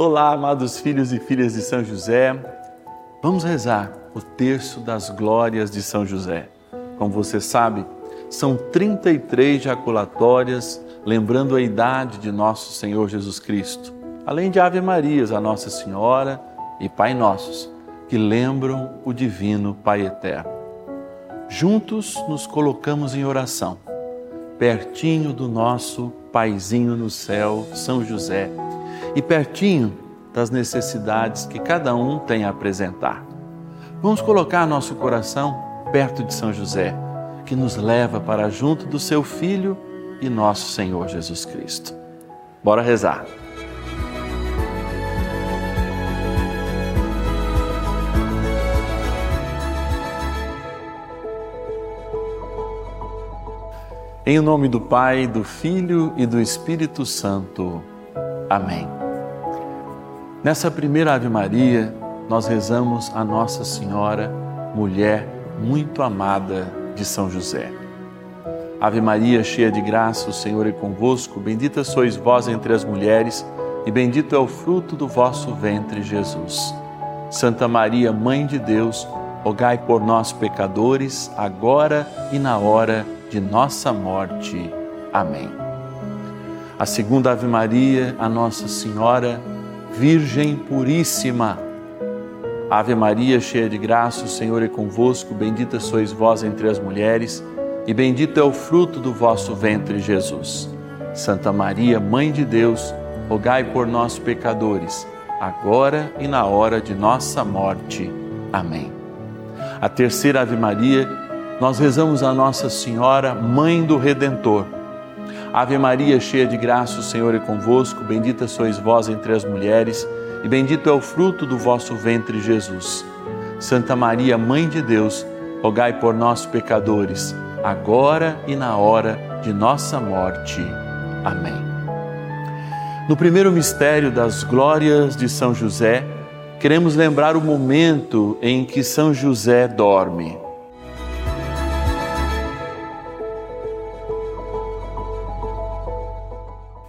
Olá, amados filhos e filhas de São José. Vamos rezar o terço das glórias de São José. Como você sabe, são 33 jaculatórias lembrando a idade de nosso Senhor Jesus Cristo, além de Ave Marias, a Nossa Senhora e Pai Nossos, que lembram o divino Pai Eterno. Juntos nos colocamos em oração, pertinho do nosso Paizinho no céu, São José e pertinho das necessidades que cada um tem a apresentar. Vamos colocar nosso coração perto de São José, que nos leva para junto do seu Filho e nosso Senhor Jesus Cristo. Bora rezar. Em nome do Pai, do Filho e do Espírito Santo. Amém. Nessa primeira Ave Maria, nós rezamos a Nossa Senhora, mulher muito amada de São José. Ave Maria, cheia de graça, o Senhor é convosco, bendita sois vós entre as mulheres, e bendito é o fruto do vosso ventre, Jesus. Santa Maria, Mãe de Deus, rogai por nós, pecadores, agora e na hora de nossa morte. Amém. A segunda Ave Maria, a Nossa Senhora, Virgem Puríssima. Ave Maria, cheia de graça, o Senhor é convosco, bendita sois vós entre as mulheres, e bendito é o fruto do vosso ventre, Jesus. Santa Maria, Mãe de Deus, rogai por nós, pecadores, agora e na hora de nossa morte. Amém. A terceira Ave Maria, nós rezamos a Nossa Senhora, Mãe do Redentor Ave Maria, cheia de graça, o Senhor é convosco, bendita sois vós entre as mulheres, e bendito é o fruto do vosso ventre, Jesus. Santa Maria, Mãe de Deus, rogai por nós, pecadores, agora e na hora de nossa morte. Amém. No primeiro mistério das glórias de São José, queremos lembrar o momento em que São José dorme.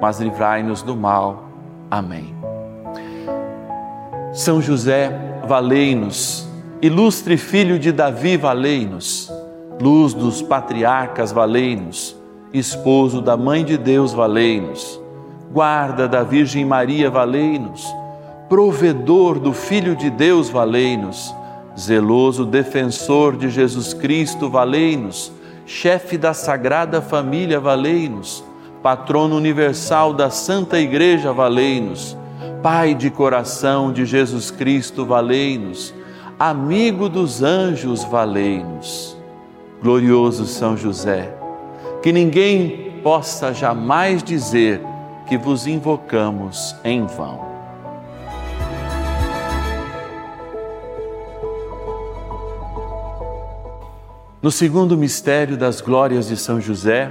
mas livrai-nos do mal. Amém. São José, valei-nos. Ilustre filho de Davi, valei-nos. Luz dos patriarcas, valei-nos. Esposo da Mãe de Deus, valei-nos. Guarda da Virgem Maria, valei-nos. Provedor do Filho de Deus, valei-nos. Zeloso defensor de Jesus Cristo, valei-nos. Chefe da Sagrada Família, valei-nos patrono universal da Santa Igreja, valei-nos. Pai de coração de Jesus Cristo, valei-nos. Amigo dos anjos, valei-nos. Glorioso São José, que ninguém possa jamais dizer que vos invocamos em vão. No segundo mistério das glórias de São José,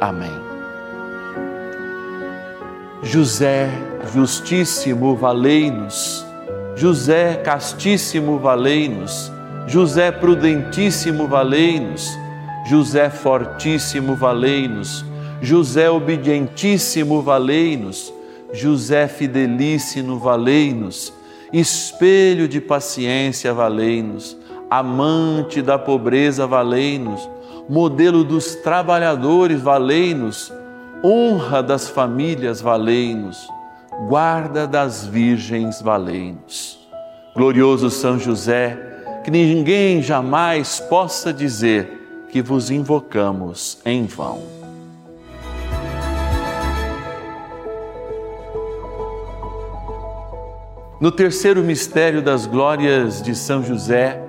Amém. José Justíssimo, valei-nos. José Castíssimo, valei-nos. José Prudentíssimo, valei-nos. José Fortíssimo, valei-nos. José Obedientíssimo, valei-nos. José Fidelíssimo, valei-nos. Espelho de paciência, valei-nos. Amante da pobreza, valei-nos modelo dos trabalhadores, valei-nos, honra das famílias, valei-nos, guarda das virgens, valei-nos. Glorioso São José, que ninguém jamais possa dizer que vos invocamos em vão. No terceiro mistério das glórias de São José,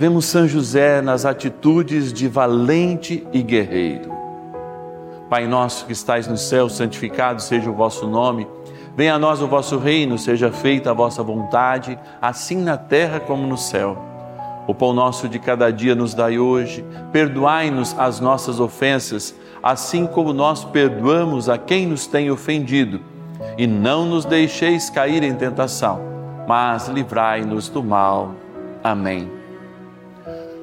vemos São José nas atitudes de valente e guerreiro. Pai nosso que estais no céu, santificado seja o vosso nome. Venha a nós o vosso reino, seja feita a vossa vontade, assim na terra como no céu. O pão nosso de cada dia nos dai hoje. Perdoai-nos as nossas ofensas, assim como nós perdoamos a quem nos tem ofendido. E não nos deixeis cair em tentação, mas livrai-nos do mal. Amém.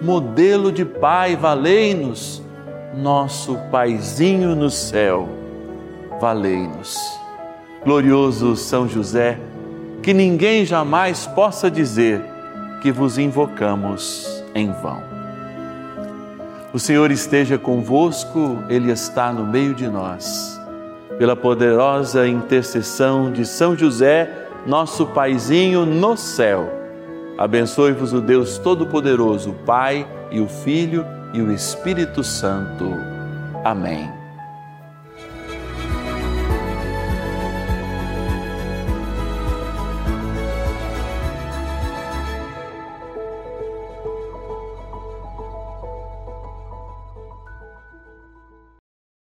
modelo de pai, valei-nos nosso Paizinho no céu, valei-nos. Glorioso São José, que ninguém jamais possa dizer que vos invocamos em vão. O Senhor esteja convosco, Ele está no meio de nós. Pela poderosa intercessão de São José, nosso Paizinho no céu, abençoe-vos o Deus Todo-Poderoso, o Pai e o Filho e o Espírito Santo. Amém.